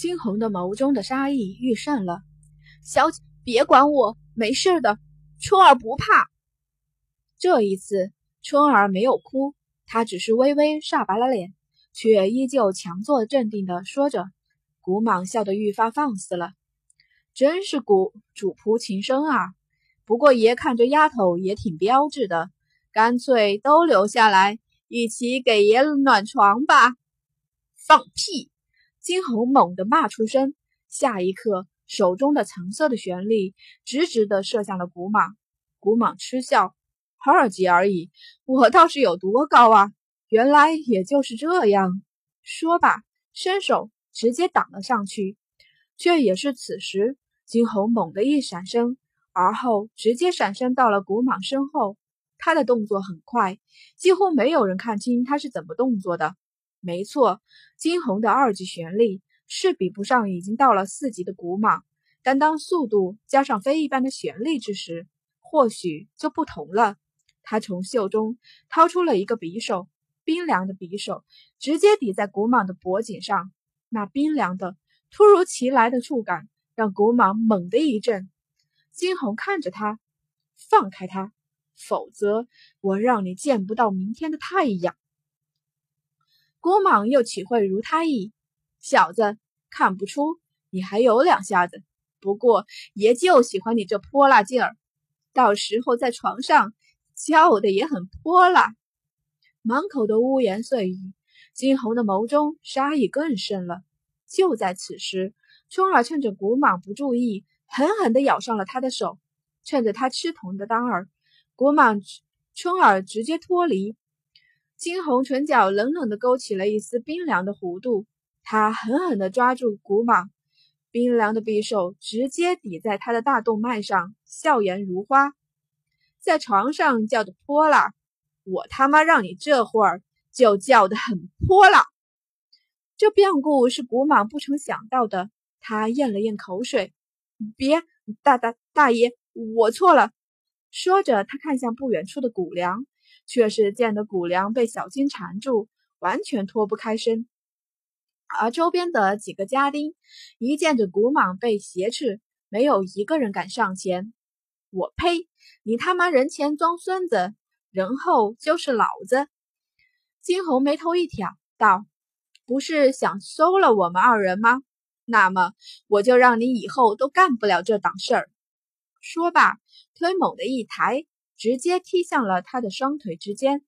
金红的眸中的杀意愈甚了。小姐，别管我，没事的，春儿不怕。这一次，春儿没有哭，她只是微微煞白了脸，却依旧强作镇定的说着。古蟒笑得愈发放肆了，真是古主仆情深啊！不过爷看这丫头也挺标致的，干脆都留下来，一起给爷暖床吧。放屁！金红猛地骂出声，下一刻，手中的橙色的旋律直直地射向了古蟒。古蟒嗤笑：“二级而已，我倒是有多高啊？原来也就是这样。”说罢，伸手。直接挡了上去，却也是此时，金红猛地一闪身，而后直接闪身到了古蟒身后。他的动作很快，几乎没有人看清他是怎么动作的。没错，金红的二级旋律是比不上已经到了四级的古蟒，但当速度加上飞一般的旋律之时，或许就不同了。他从袖中掏出了一个匕首，冰凉的匕首直接抵在古蟒的脖颈上。那冰凉的、突如其来的触感让古蟒猛地一震。金红看着他，放开他，否则我让你见不到明天的太阳。古蟒又岂会如他意？小子，看不出你还有两下子。不过爷就喜欢你这泼辣劲儿，到时候在床上叫的也很泼辣。满口的污言碎语。金红的眸中杀意更甚了。就在此时，春儿趁着古蟒不注意，狠狠地咬上了他的手。趁着他吃疼的当儿，古蟒春儿直接脱离。猩红唇角冷冷地勾起了一丝冰凉的弧度，他狠狠地抓住古蟒，冰凉的匕首直接抵在他的大动脉上，笑颜如花。在床上叫的泼辣，我他妈让你这会儿！就叫的很泼辣，这变故是古蟒不曾想到的。他咽了咽口水，别，大大大爷，我错了。说着，他看向不远处的谷梁，却是见得谷梁被小金缠住，完全脱不开身。而周边的几个家丁一见着古莽被挟持，没有一个人敢上前。我呸！你他妈人前装孙子，人后就是老子。金红眉头一挑，道：“不是想收了我们二人吗？那么我就让你以后都干不了这档事儿。”说罢，腿猛地一抬，直接踢向了他的双腿之间。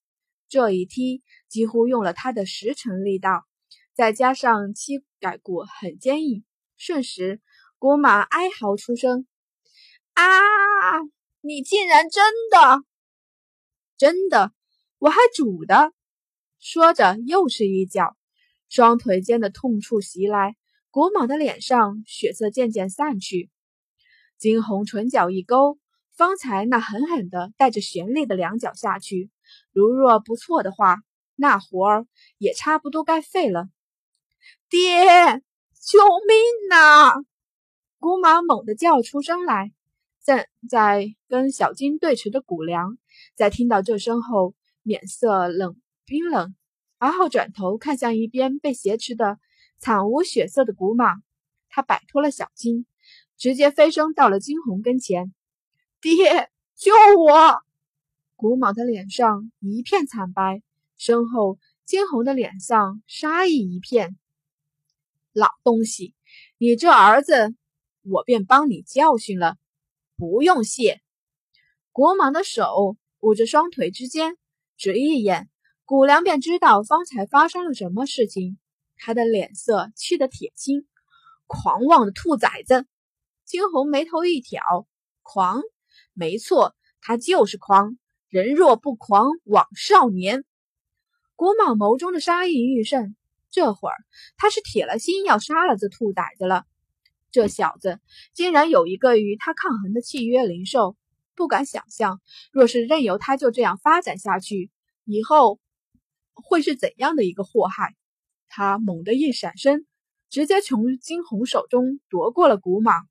这一踢几乎用了他的十成力道，再加上膝盖骨很坚硬，瞬时古马哀嚎出声：“啊！你竟然真的，真的，我还煮的！”说着，又是一脚，双腿间的痛处袭来，古蟒的脸上血色渐渐散去。金红唇角一勾，方才那狠狠的带着旋律的两脚下去，如若不错的话，那活儿也差不多该废了。爹，救命呐！古蟒猛地叫出声来。正在跟小金对峙的古良，在听到这声后，脸色冷。冰冷，而后转头看向一边被挟持的惨无血色的古蟒，他摆脱了小金，直接飞升到了金红跟前。爹，救我！古蟒的脸上一片惨白，身后金红的脸上杀意一片。老东西，你这儿子，我便帮你教训了，不用谢。古莽的手捂着双腿之间，只一眼。古良便知道方才发生了什么事情，他的脸色气得铁青。狂妄的兔崽子！金红眉头一挑，狂，没错，他就是狂。人若不狂枉少年。古蟒眸中的杀意愈盛，这会儿他是铁了心要杀了这兔崽子了。这小子竟然有一个与他抗衡的契约灵兽，不敢想象，若是任由他就这样发展下去，以后。会是怎样的一个祸害？他猛地一闪身，直接从惊鸿手中夺过了古蟒。